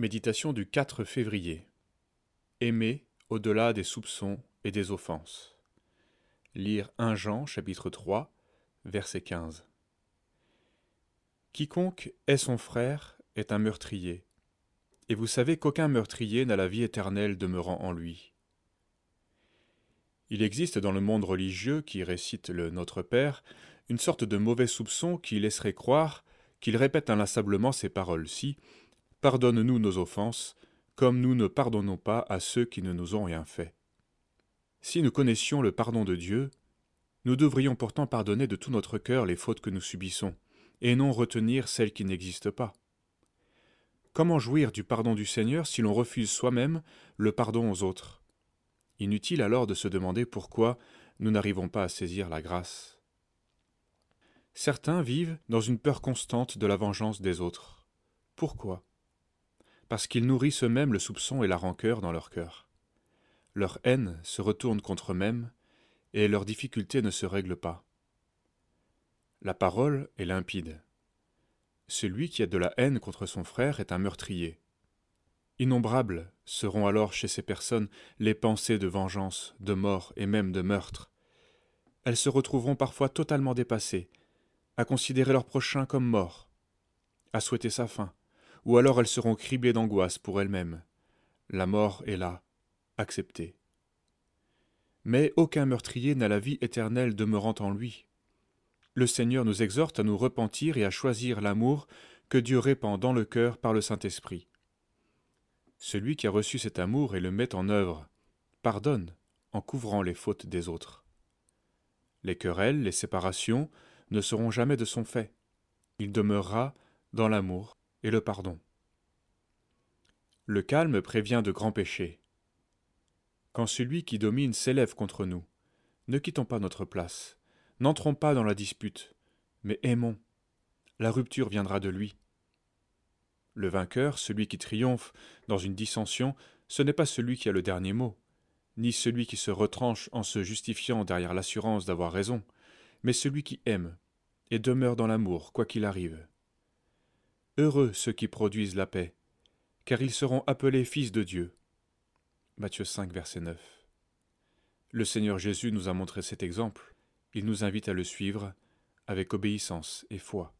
Méditation du 4 février. Aimer au-delà des soupçons et des offenses. Lire 1 Jean chapitre 3 verset 15. Quiconque est son frère est un meurtrier, et vous savez qu'aucun meurtrier n'a la vie éternelle demeurant en lui. Il existe dans le monde religieux qui récite le Notre Père une sorte de mauvais soupçon qui laisserait croire qu'il répète inlassablement ces paroles-ci Pardonne-nous nos offenses, comme nous ne pardonnons pas à ceux qui ne nous ont rien fait. Si nous connaissions le pardon de Dieu, nous devrions pourtant pardonner de tout notre cœur les fautes que nous subissons, et non retenir celles qui n'existent pas. Comment jouir du pardon du Seigneur si l'on refuse soi-même le pardon aux autres? Inutile alors de se demander pourquoi nous n'arrivons pas à saisir la grâce. Certains vivent dans une peur constante de la vengeance des autres. Pourquoi? Parce qu'ils nourrissent eux-mêmes le soupçon et la rancœur dans leur cœur. Leur haine se retourne contre eux-mêmes, et leurs difficultés ne se règlent pas. La parole est limpide. Celui qui a de la haine contre son frère est un meurtrier. Innombrables seront alors chez ces personnes les pensées de vengeance, de mort et même de meurtre. Elles se retrouveront parfois totalement dépassées, à considérer leur prochain comme mort, à souhaiter sa fin, ou alors elles seront criblées d'angoisse pour elles-mêmes. La mort est là, acceptée. Mais aucun meurtrier n'a la vie éternelle demeurant en lui. Le Seigneur nous exhorte à nous repentir et à choisir l'amour que Dieu répand dans le cœur par le Saint-Esprit. Celui qui a reçu cet amour et le met en œuvre pardonne en couvrant les fautes des autres. Les querelles, les séparations ne seront jamais de son fait. Il demeurera dans l'amour et le pardon. Le calme prévient de grands péchés. Quand celui qui domine s'élève contre nous, ne quittons pas notre place, n'entrons pas dans la dispute, mais aimons. La rupture viendra de lui. Le vainqueur, celui qui triomphe dans une dissension, ce n'est pas celui qui a le dernier mot, ni celui qui se retranche en se justifiant derrière l'assurance d'avoir raison, mais celui qui aime et demeure dans l'amour, quoi qu'il arrive. Heureux ceux qui produisent la paix, car ils seront appelés fils de Dieu. Matthieu 5, verset 9. Le Seigneur Jésus nous a montré cet exemple. Il nous invite à le suivre avec obéissance et foi.